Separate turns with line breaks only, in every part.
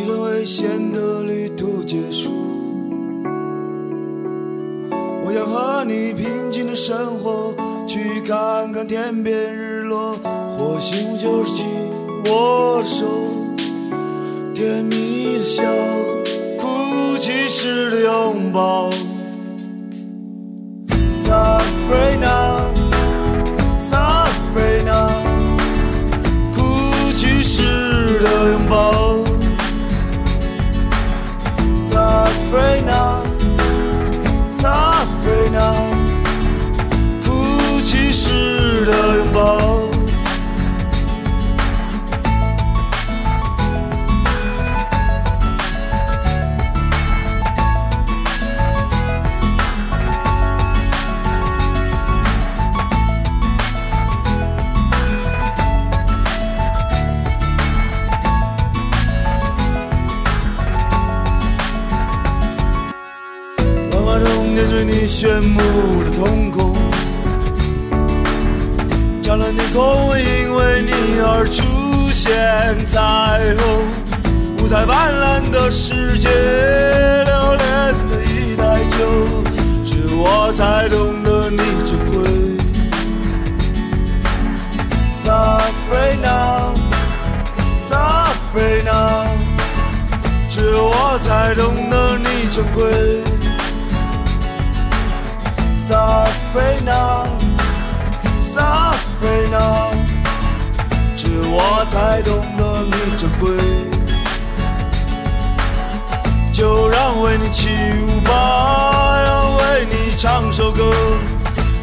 一段危险的旅途结束，我想和你平静的生活，去看看天边日落。或许就是紧握手，甜蜜的笑，哭泣时的拥抱。萨维娜。炫目的瞳孔，湛蓝天空因为你而出现彩虹，五彩斑斓的世界，留恋的一杯酒，只有我才懂得你珍贵。Saffron，Saffron，只有我才懂得你珍贵。e 娜，n 菲娜，只有我才懂得你珍贵。就让为你起舞吧，让为你唱首歌，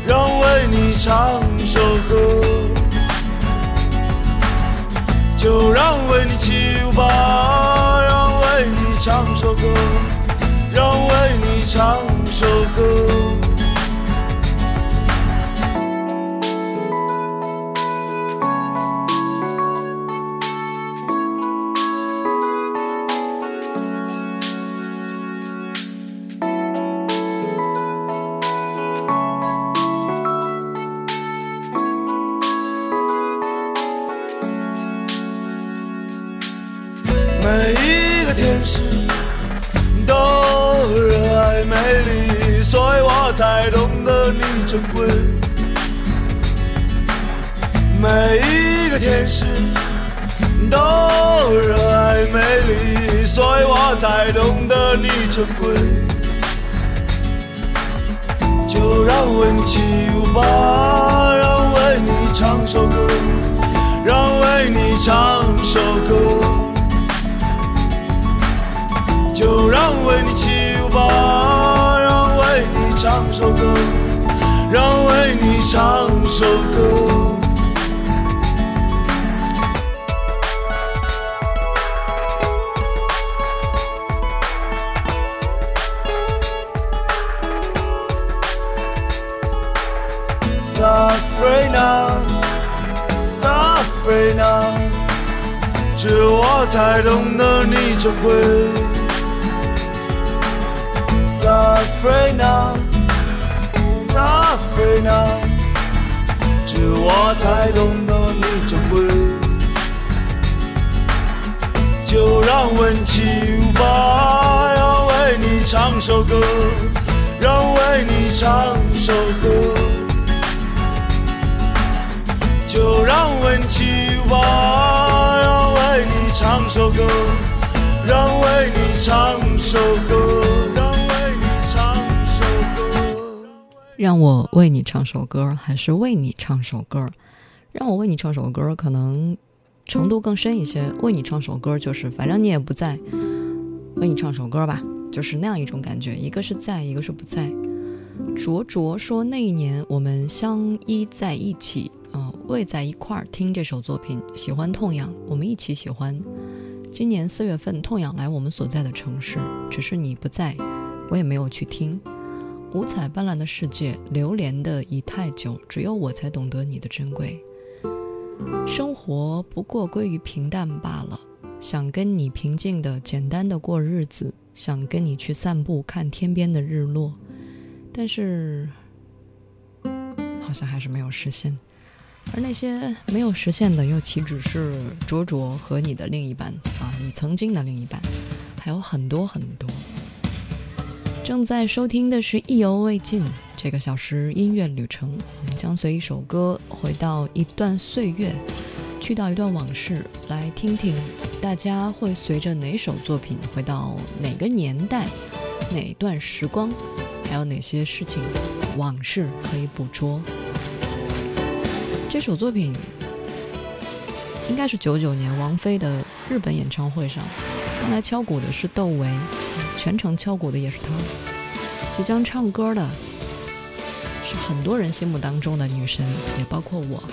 让为你唱首歌。就让为你起舞吧，让为你唱首歌，让为你唱首歌。都热爱美丽，所以我才懂得你珍贵。就让为你起舞吧，让为你唱首歌，让为你唱首歌。就让为你起舞吧，让为你唱首歌，让为你唱首歌。珍贵，撒非娜，撒非娜，只有我才懂得你珍贵。就让温青娃啊为你唱首歌，让为你唱首歌。就让温青娃啊为你唱首歌。让
我为你唱首歌，还是为你唱首歌？让我为你唱首歌，可能程度更深一些。为你唱首歌，就是反正你也不在，为你唱首歌吧，就是那样一种感觉。一个是在，一个是不在。卓卓说：“那一年我们相依在一起，嗯，偎在一块儿听这首作品，喜欢痛痒，我们一起喜欢。”今年四月份，痛痒来我们所在的城市，只是你不在，我也没有去听。五彩斑斓的世界，流连的已太久，只有我才懂得你的珍贵。生活不过归于平淡罢了，想跟你平静的、简单的过日子，想跟你去散步，看天边的日落，但是好像还是没有实现。
而那些没有实现的，又岂止是卓卓和你的另一半啊？你曾经的另一半，还有很多很多。正在收听的是《意犹未尽》这个小时音乐旅程，我们将随一首歌回到一段岁月，去到一段往事，来听听大家会随着哪首作品回到哪个年代、哪段时光，还有哪些事情、往事可以捕捉。这首作品应该是九九年王菲的日本演唱会上，刚来敲鼓的是窦唯，全程敲鼓的也是她。即将唱歌的是很多人心目当中的女神，也包括我。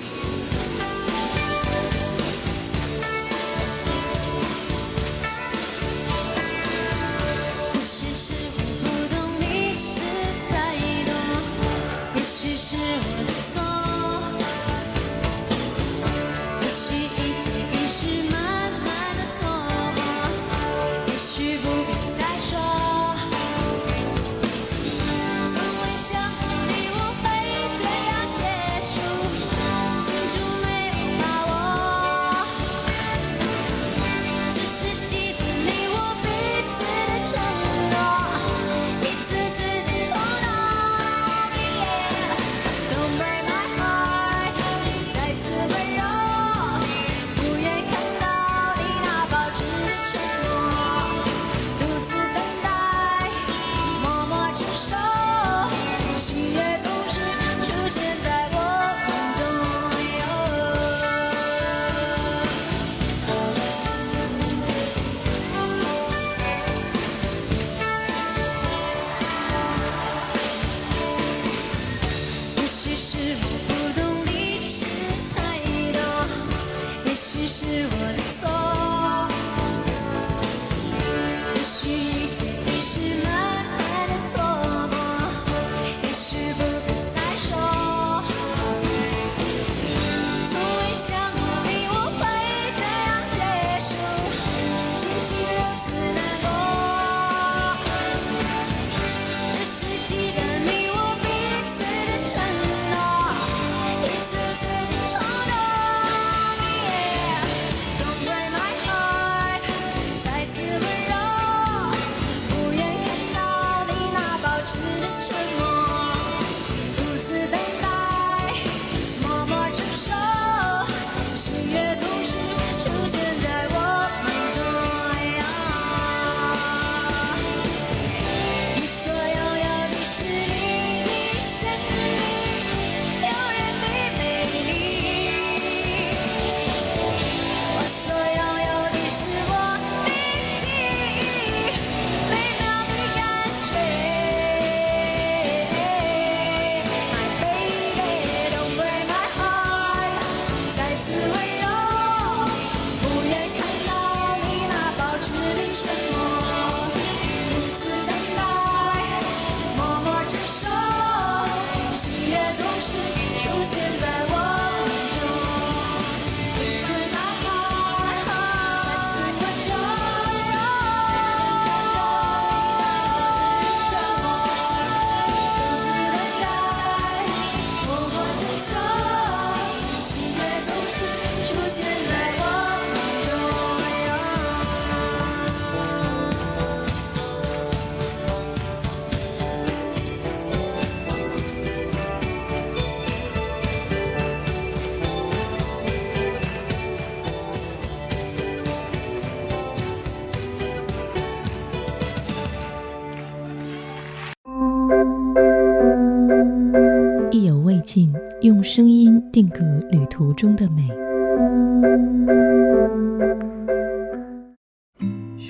定格旅途中的美。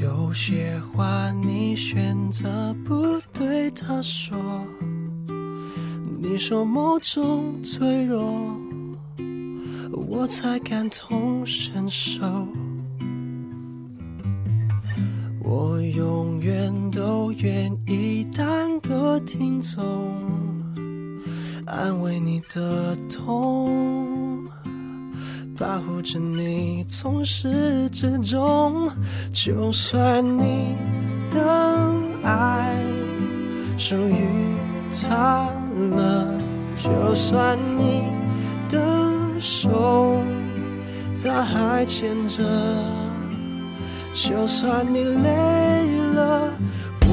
有些话你选择不对他说，你说某种脆弱，我才感同身受。我永远都愿意当个听众。安慰你的痛，保护着你从始至终。就算你的爱属于他了，就算你的手他还牵着，就算你累。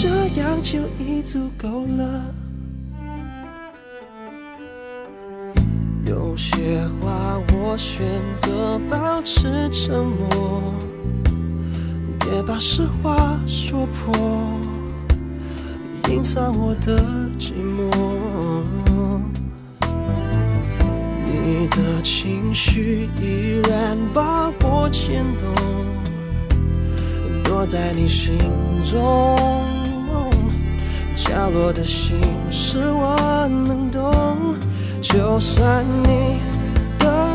这样就已足够了。有些话我选择保持沉默，别把实话说破，隐藏我的寂寞。你的情绪依然把我牵动，躲在你心中。掉落的心是我能懂，就算你的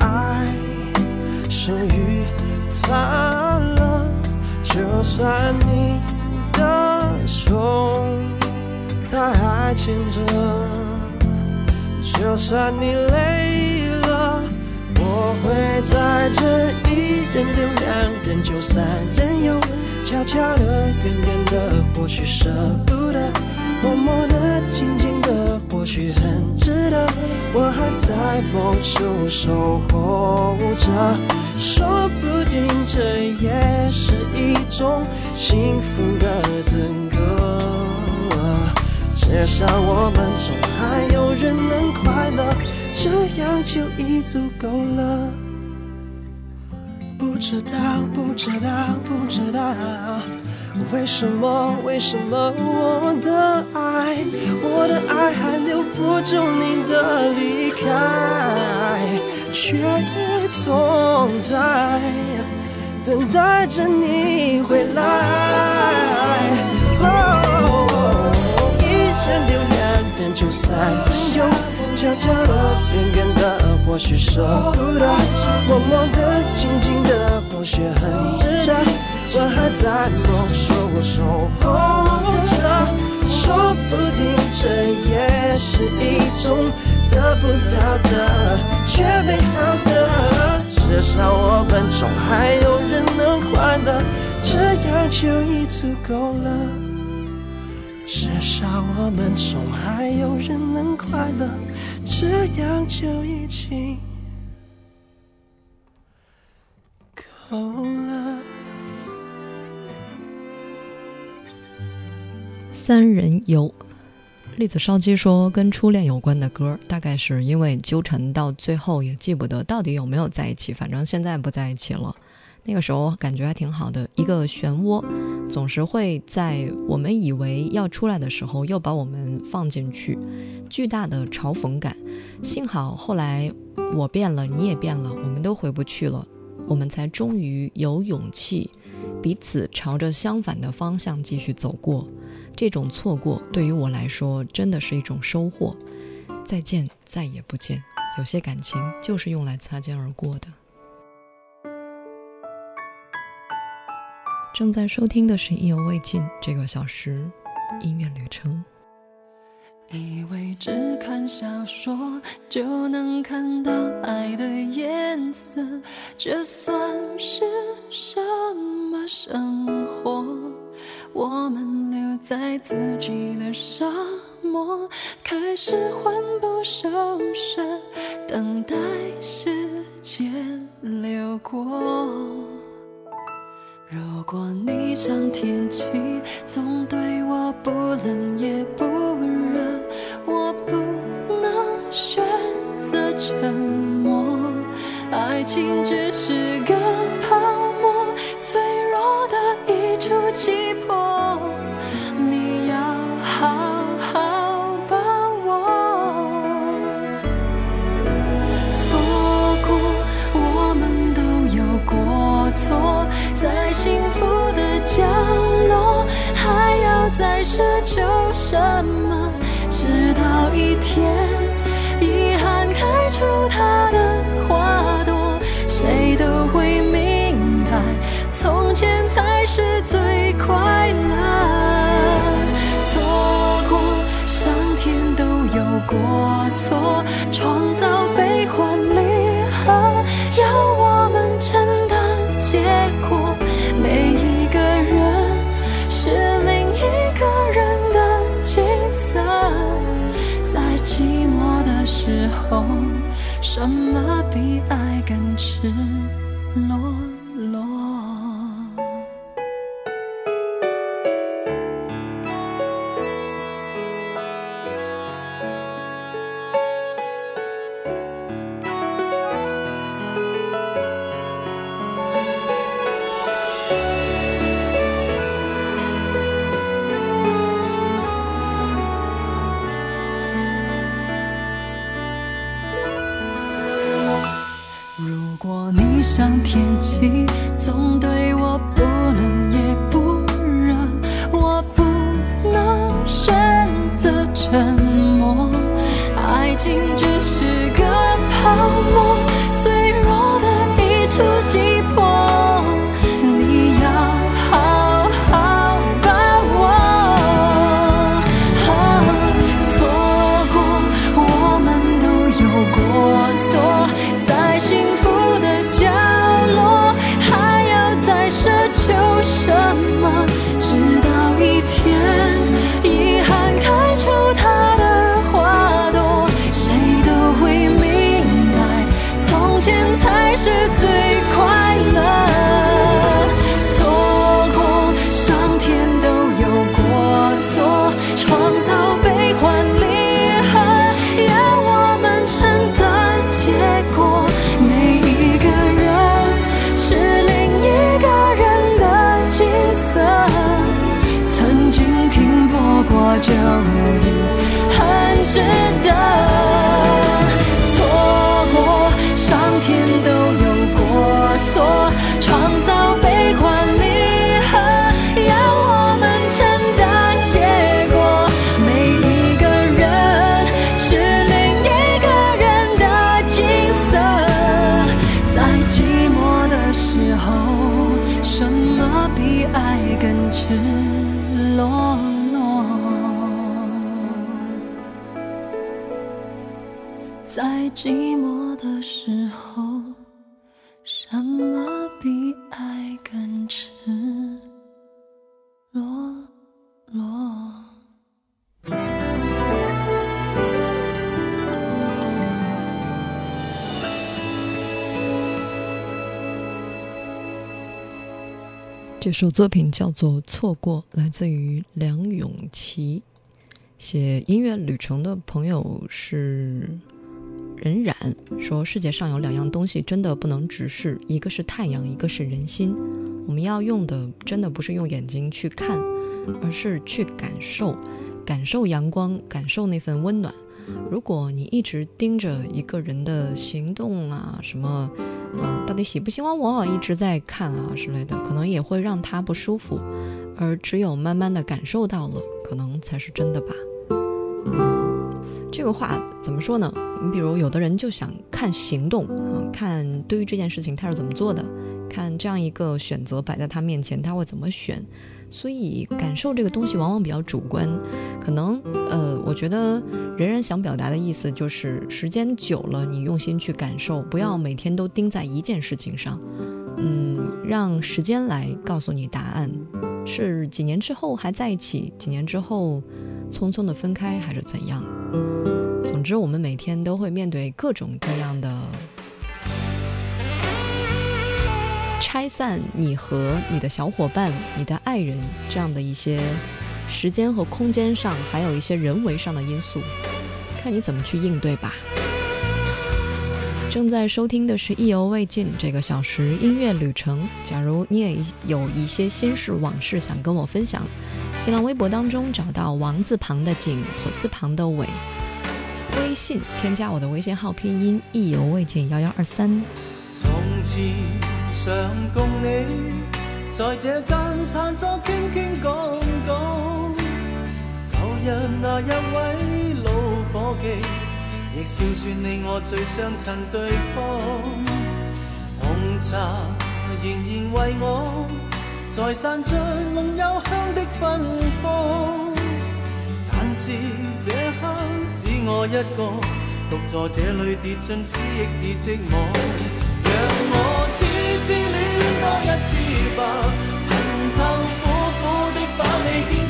爱属于他了，就算你的手他还牵着，就算你累了，我会在这一人留两人就三人游悄悄的，远远的，或许舍不得。默默地、静静地，或许很值得。我还在某处守候着，说不定这也是一种幸福的资格。至少我们中还有人能快乐，这样就已足够了。不知道，不知道，不知道。为什么？为什么？我的爱，我的爱，还留不住你的离开，却总在等待着你回来。一人留两片秋色，悄悄的，远远的，或许舍不得，默默的，静静的，或许很值得。我还在梦说，守候着，说不定这也是一种得不到的却美好的。至少我们中还有人能快乐，这样就已足够了。至少我们中还有人能快乐，这样就已经够了。
三人游，栗子烧鸡说：“跟初恋有关的歌，大概是因为纠缠到最后也记不得到底有没有在一起，反正现在不在一起了。那个时候感觉还挺好的。一个漩涡，总是会在我们以为要出来的时候，又把我们放进去。巨大的嘲讽感。幸好后来我变了，你也变了，我们都回不去了，我们才终于有勇气，彼此朝着相反的方向继续走过。”这种错过对于我来说，真的是一种收获。再见，再也不见。有些感情就是用来擦肩而过的。正在收听的是《意犹未尽》这个小时音乐旅程。
以为只看小说就能看到爱的颜色，这算是什么生活？我们留在自己的沙漠，开始患不守伤，等待时间流过。如果你像天气总对我不冷也不热，我不能选择沉默，爱情只是个泡沫。出气魄，你要好好把握。错过，我们都有过错，在幸福的角落，还要再奢求什么？直到一天，遗憾开出它的。创造悲欢离合，要我们承担结果。每一个人是另一个人的景色，在寂寞的时候，什么？在寂寞的时候什么比爱更赤裸裸
这首作品叫做错过来自于梁咏琪写音乐旅程的朋友是任冉说：“世界上有两样东西真的不能直视，一个是太阳，一个是人心。我们要用的真的不是用眼睛去看，而是去感受，感受阳光，感受那份温暖。如果你一直盯着一个人的行动啊什么，嗯，到底喜不喜欢我，一直在看啊之类的，可能也会让他不舒服。而只有慢慢的感受到了，可能才是真的吧。”这个话怎么说呢？你比如有的人就想看行动啊，看对于这件事情他是怎么做的，看这样一个选择摆在他面前他会怎么选。所以感受这个东西往往比较主观，可能呃，我觉得人人想表达的意思就是时间久了你用心去感受，不要每天都盯在一件事情上。让时间来告诉你答案，是几年之后还在一起，几年之后匆匆的分开，还是怎样？总之，我们每天都会面对各种各样的拆散你和你的小伙伴、你的爱人这样的一些时间和空间上，还有一些人为上的因素，看你怎么去应对吧。正在收听的是《意犹未尽》这个小时音乐旅程。假如你也有一些心事往事想跟我分享，新浪微博当中找到王字旁的景，火字旁的伟；微信添加我的微信号拼音意犹未尽幺幺二三。
亦笑说你我最相衬对方，红茶仍然为我，在散着浓幽香的芬芳。但是这刻只我一个，独坐这里跌进思忆编的网，让我痴痴恋多一次吧，恨透苦苦的把你。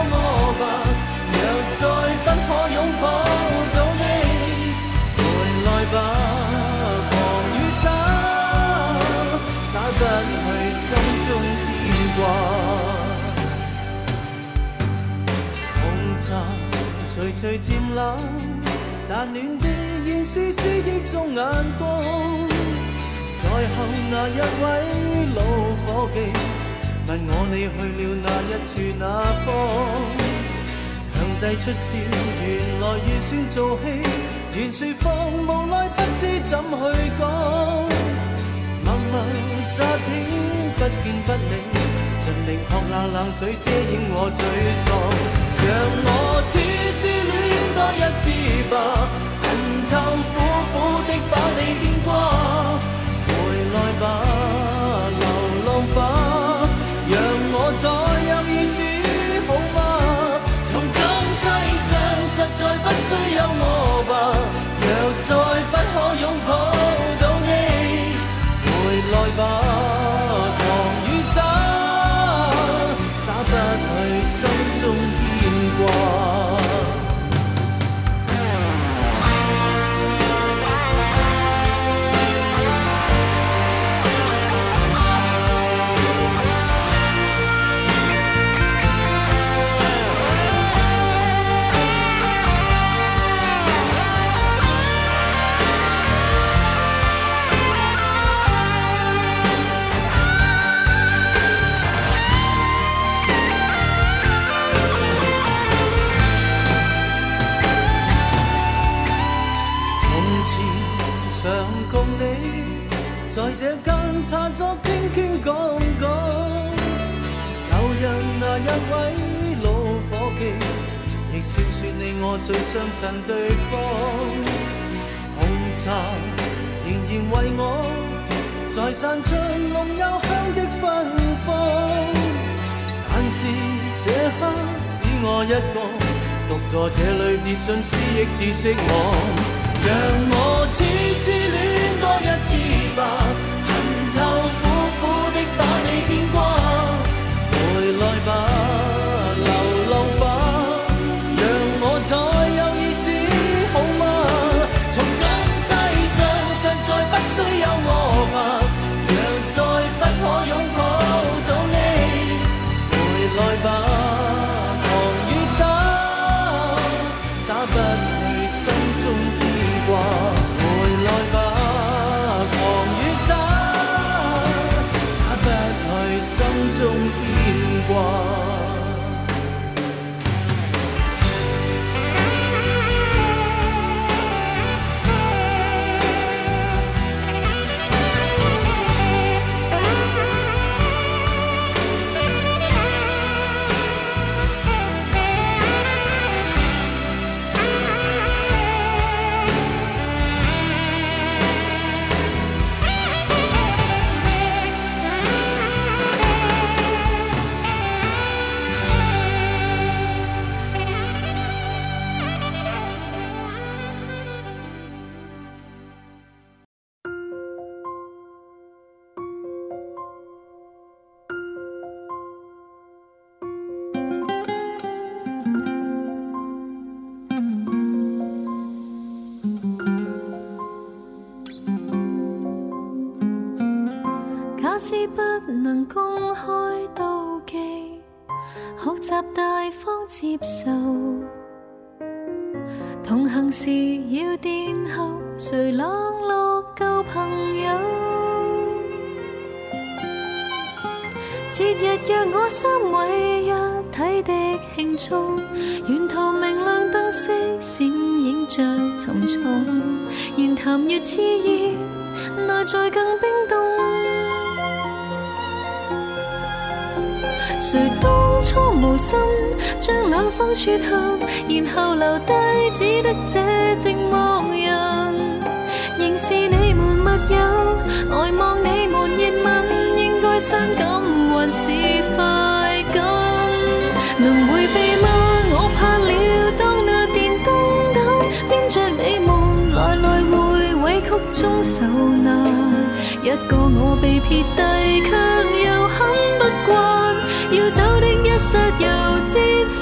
我吧，若再不可拥抱到你，回来吧，狂雨中，洒不去心中牵挂。红茶徐徐渐冷，但暖的仍是思忆中眼光，在后那一位老伙计。问我你去了哪一处哪方？强制出笑，原来预算做戏，原说放，无奈不知怎去讲。默默乍听，不见不理，尽力扑冷冷水遮掩我沮丧。让我痴痴恋多一次吧，恨透苦苦的把你。不需有我吧，若再不可拥抱到你，回来吧，狂与洒，洒不去心中牵挂。在这间茶座，倾倾讲讲，旧日那一位老伙计，亦笑说你我最相衬对方。红茶仍然为我，在散出浓幽香的芬芳。但是这刻只我一个，独坐这里跌进思忆跌的网，让我痴痴恋。恨透，苦苦的把你
牵挂。公开妒忌，学习大方接受。同行时要殿后，谁冷落旧朋友？节日若我三位一体的庆祝，沿途明亮灯饰闪映着匆重，言谈越炽热，内在更冰冻。谁当初无心将两方撮合，然后留低，只得这寂寞人。仍是你们密友，呆望你们热吻，应该伤感还是快感？能回避吗？我怕了，当那电灯胆，拎着你们来来回，委曲中受难。一个我被撇低，却又很不惯。要走的一刹，又见。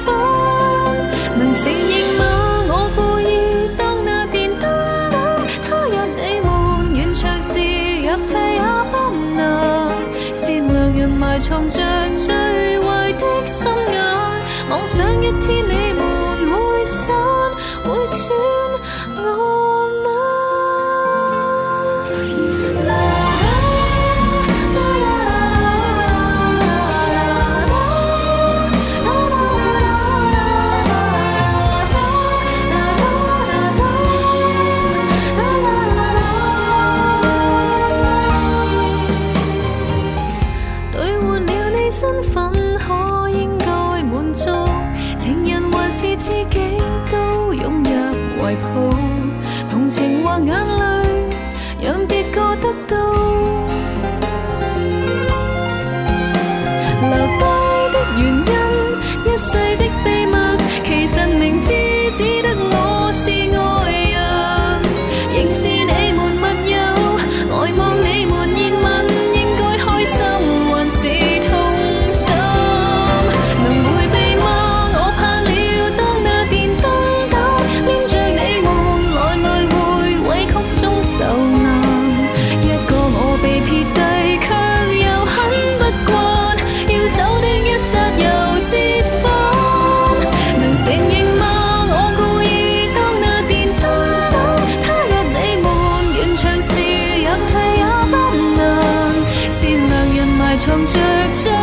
藏着最。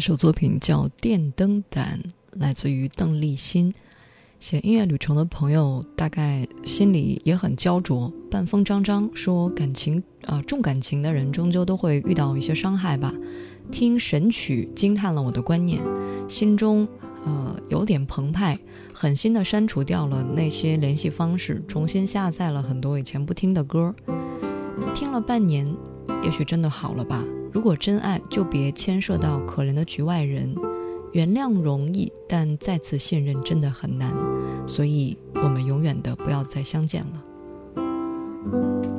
这首作品叫《电灯胆》，来自于邓丽欣。写音乐旅程的朋友大概心里也很焦灼，半疯张张说感情啊，重感情的人终究都会遇到一些伤害吧。听神曲惊叹了我的观念，心中呃有点澎湃，狠心的删除掉了那些联系方式，重新下载了很多以前不听的歌，听了半年，也许真的好了吧。如果真爱就别牵涉到可怜的局外人，原谅容易，但再次信任真的很难，所以我们永远的不要再相见了。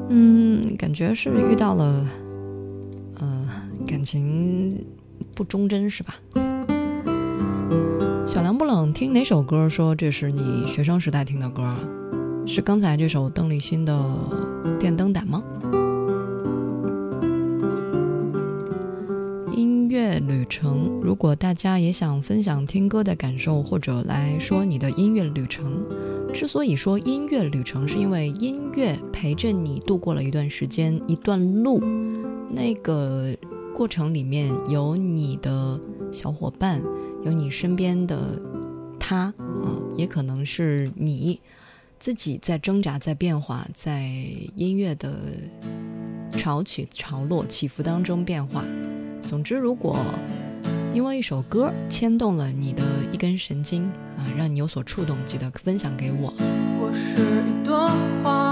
嗯，感觉是遇到了，呃，感情不忠贞是吧？小梁不冷，听哪首歌？说这是你学生时代听的歌啊？是刚才这首邓丽欣的《电灯胆》吗？乐旅程，如果大家也想分享听歌的感受，或者来说你的音乐旅程，之所以说音乐旅程，是因为音乐陪着你度过了一段时间、一段路，那个过程里面有你的小伙伴，有你身边的他，啊，也可能是你自己在挣扎、在变化，在音乐的潮起潮落、起伏当中变化。总之，如果因为一首歌牵动了你的一根神经啊，让你有所触动，记得分享给我。
我是一朵花。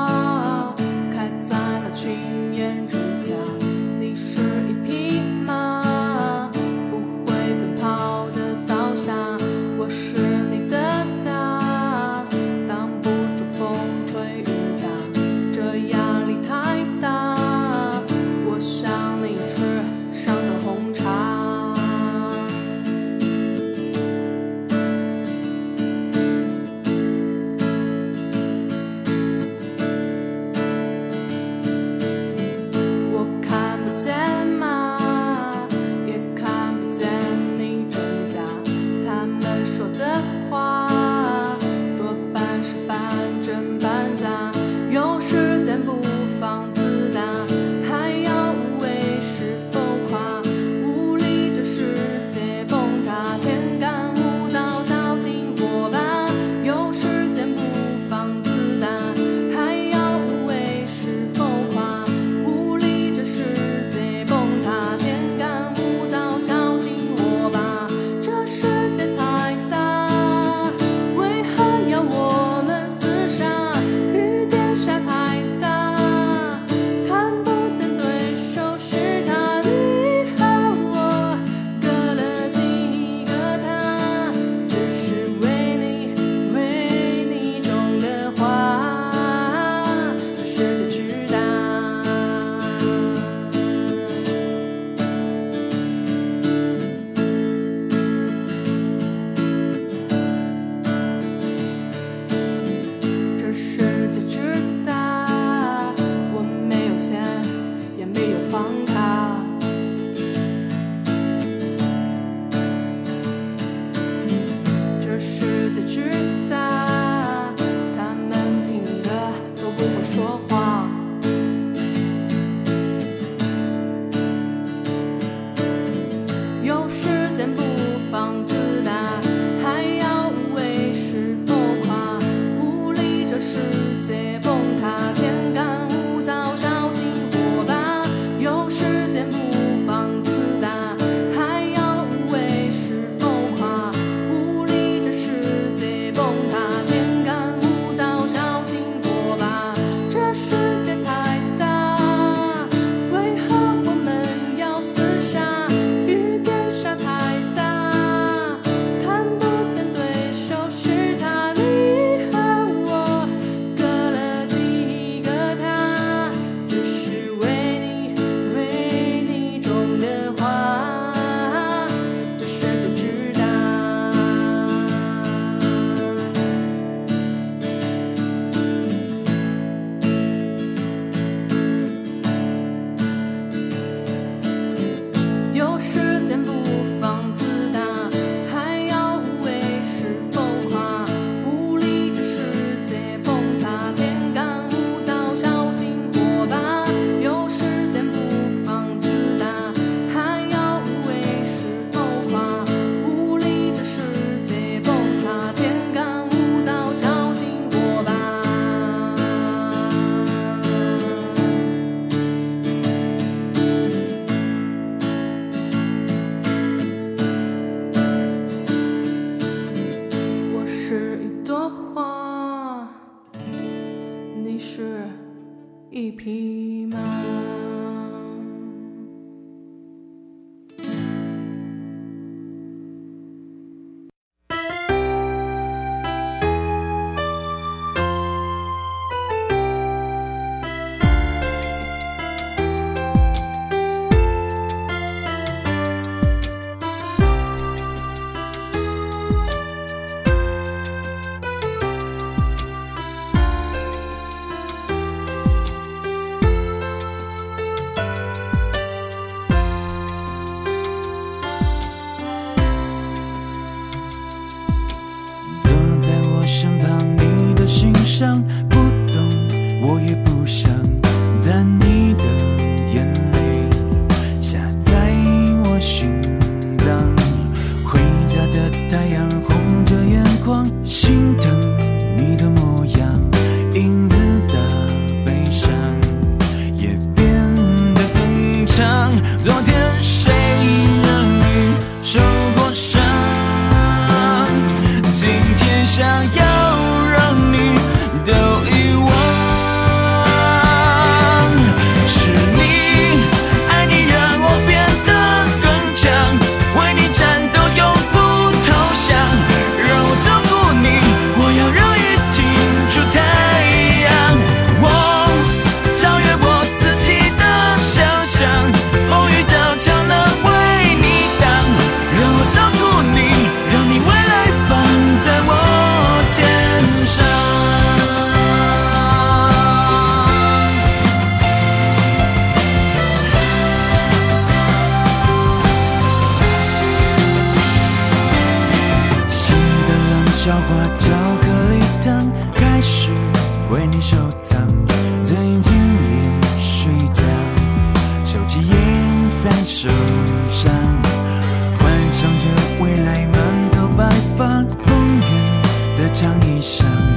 想。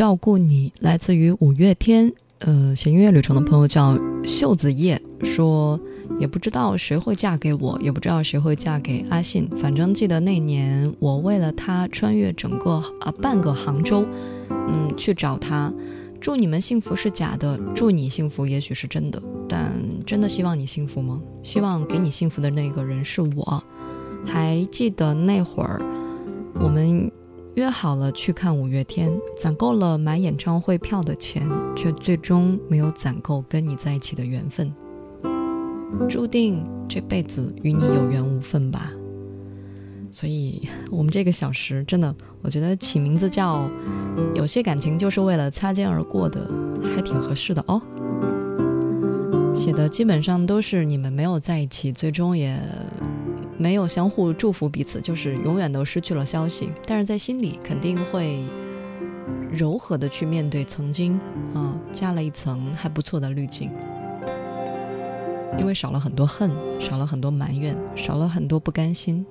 照顾你，来自
于五月天，呃，写音乐旅程的朋友叫袖子叶，说也不知道谁会嫁给我也不知道谁会嫁给阿信，反正记得那年我为了他穿越整个啊半个杭州，嗯，去找他。祝你们幸福是假的，祝你幸福也许是真的，但真的希望你幸福吗？希望给你幸福的那个人是我。还记得那会儿我们。约好了去看五月天，攒够了买演唱会票的钱，却最终没有攒够跟你在一起的缘分，注定这辈子与你有缘无分吧。所以，我们这个小时真的，我觉得起名字叫“有些感情就是为了擦肩而过的”，还挺合适的哦。写的基本上都是你们没有在一起，最终也。没有相互祝福彼此，就是永远都失去了消息。但是在心里肯定会柔和的去面对曾经，啊，加了一层还不错的滤镜，因为少了很多恨，少了很多埋怨，少了很多不甘心。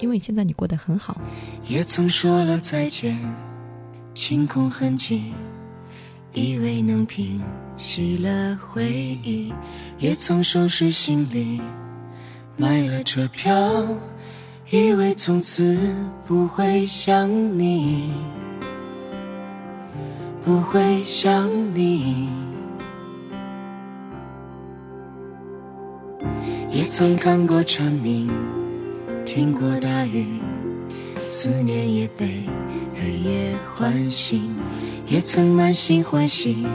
因为现在你过得很好。
也曾说了再见，清空痕迹，以为能平息了回忆。也曾收拾行李。买了车票，以为从此不会想你，不会想你。也曾看过蝉鸣，听过大雨，思念也被黑夜唤醒。也曾满心欢喜，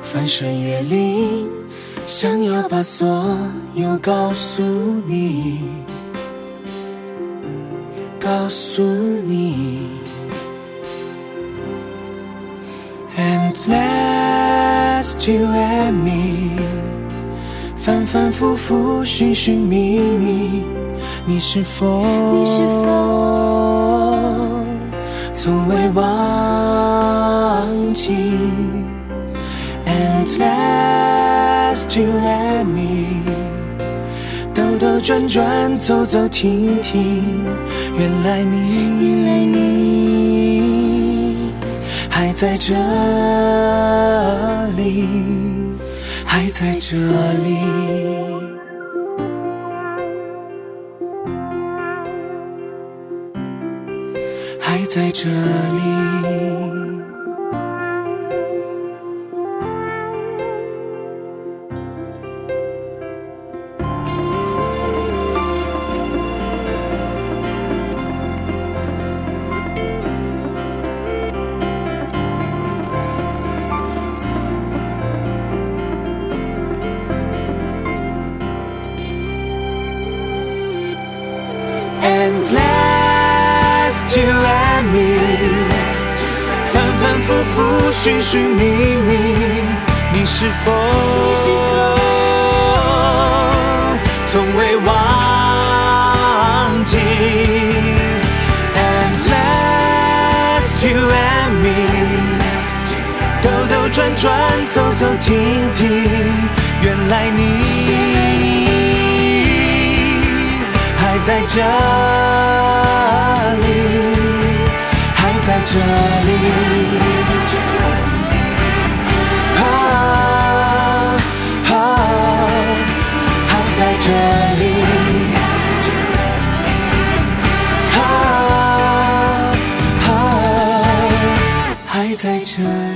翻山越岭。想要把所有告诉你，告诉你。And last you and me，反反复复寻寻觅觅，你是否，
你是否
从未忘记？And last。Still and me，兜兜转转，走走停停，原来你还在这里，还在这里，还在这里。仿寻寻觅觅，你是否从未忘记？and last you and me。兜兜转转，走走停停，原来你还在这里。在这里，啊啊，还在这里，啊啊，还在这。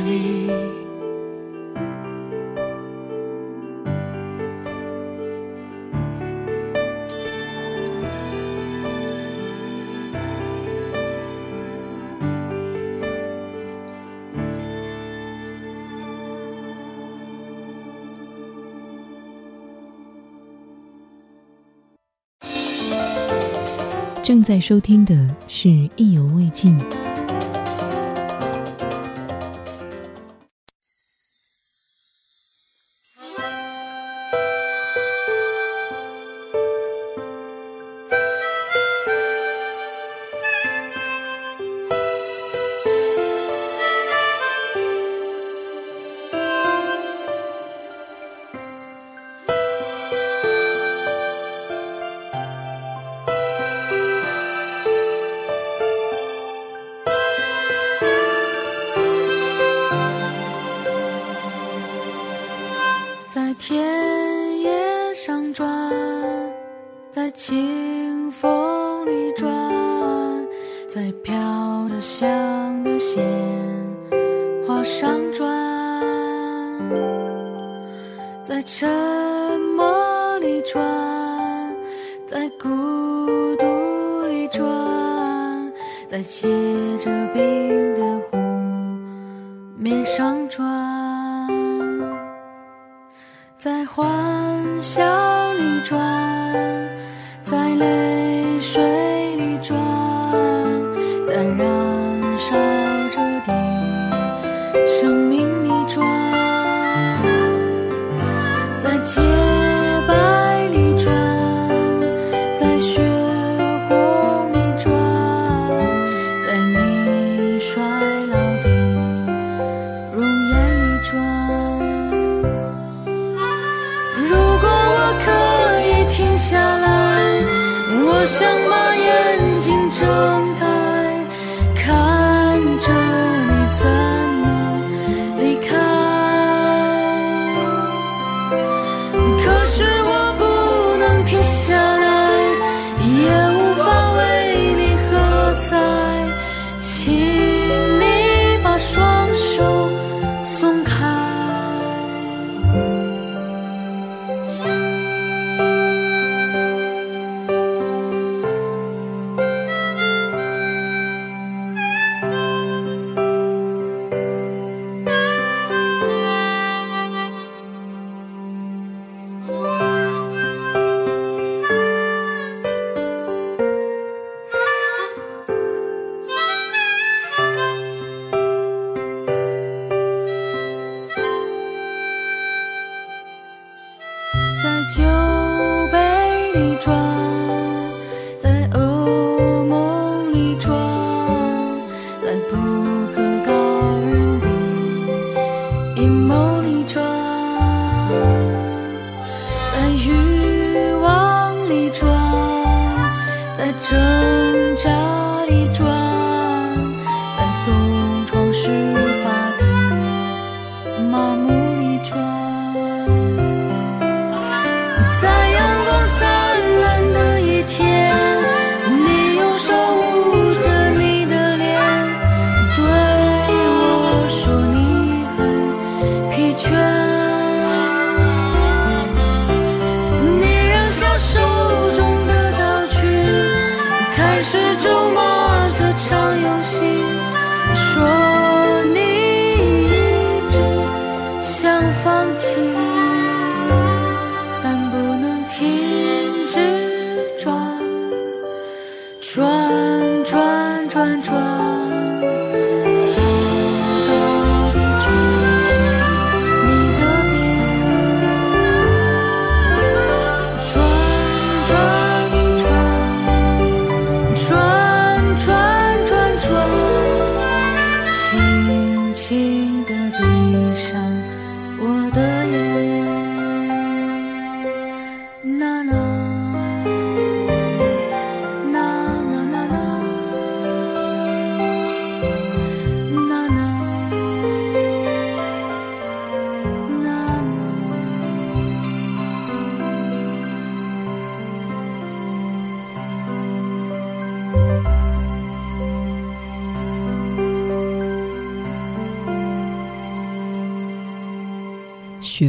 在收听的是意犹未尽。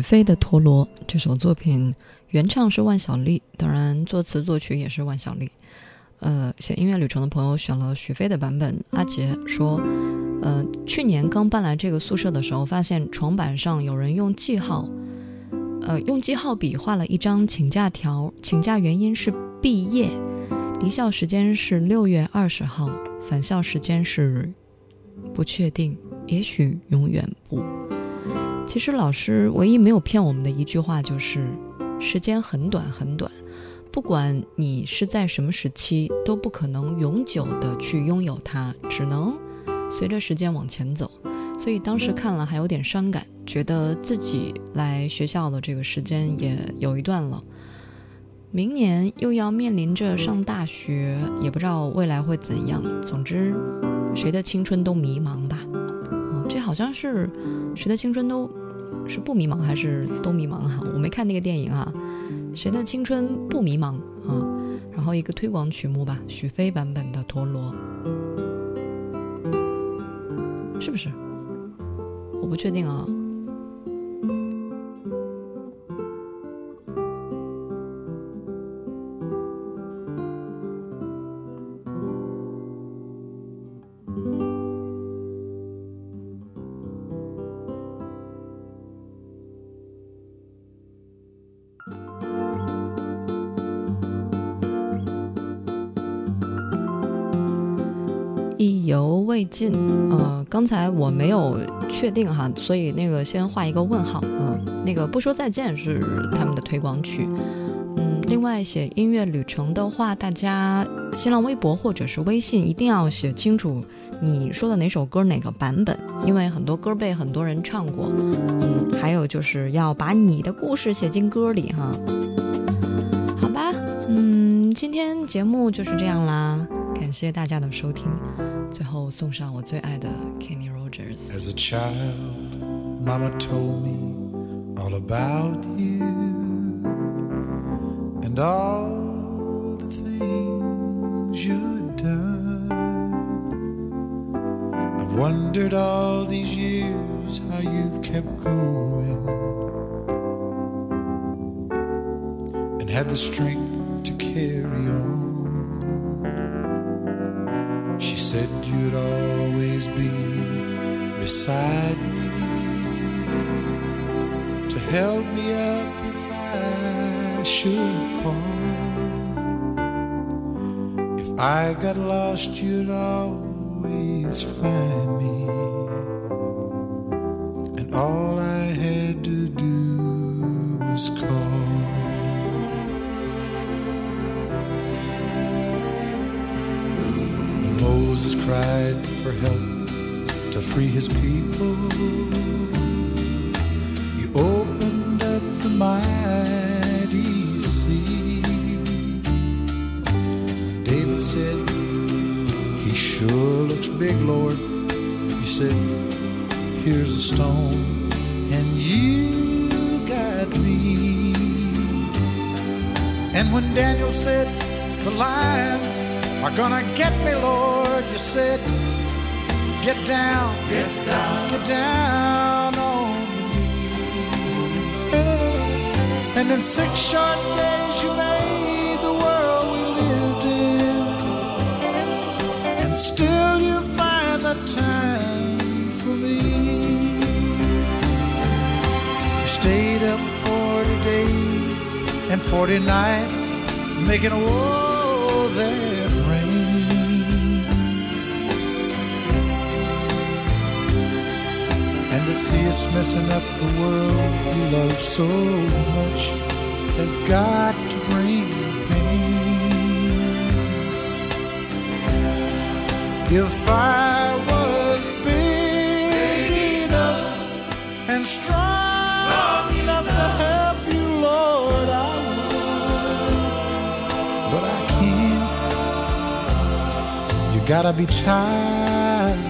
飞的陀螺这首作品原唱是万晓利，当然作词作曲也是万晓利。呃，写音乐旅程的朋友选了许飞的版本。阿杰说，呃，去年刚搬来这个宿舍的时候，发现床板上有人用记号，呃，用记号笔画了一张请假条，请假原因是毕业，离校时间是六月二十号，返校时间是不确定，也许永远不。其实老师唯一没有骗我们的一句话就是，时间很短很短，不管你是在什么时期，都不可能永久的去拥有它，只能随着时间往前走。所以当时看了还有点伤感，觉得自己来学校的这个时间也有一段了，明年又要面临着上大学，也不知道未来会怎样。总之，谁的青春都迷茫吧。这好像是谁的青春都是不迷茫，还是都迷茫啊？我没看那个电影啊，谁的青春不迷茫啊？然后一个推广曲目吧，许飞版本的《陀螺》，是不是？我不确定啊。进，呃，刚才我没有确定哈，所以那个先画一个问号，嗯，那个不说再见是他们的推广曲，嗯，另外写音乐旅程的话，大家新浪微博或者是微信一定要写清楚你说的哪首歌哪个版本，因为很多歌被很多人唱过，嗯，还有就是要把你的故事写进歌里哈，好吧，嗯，今天节目就是这样啦，感谢大家的收听。最后送上我最爱的 Kenny Rogers。
As a child, Mama told me all about you and all the things you'd done. I've wondered all these years how you've kept going and had the strength to carry on. said you'd always be beside me to help me up if I should fall. If I got lost, you'd always find me, and all I had to do was call. Moses cried for help to free his people. You opened up the mighty sea. David said, He sure looks big, Lord. He said, Here's a stone, and you got me. And when Daniel said, The lions are gonna get me, Lord you said, get down, get down, get down on your knees. And in six short days you made the world we lived in. And still you find the time for me. You stayed up 40 days and 40 nights making a war. see us messing up the world we love so much has got to bring pain. If I was big enough and strong enough to help you, Lord, I would. But I can't. You gotta be tired.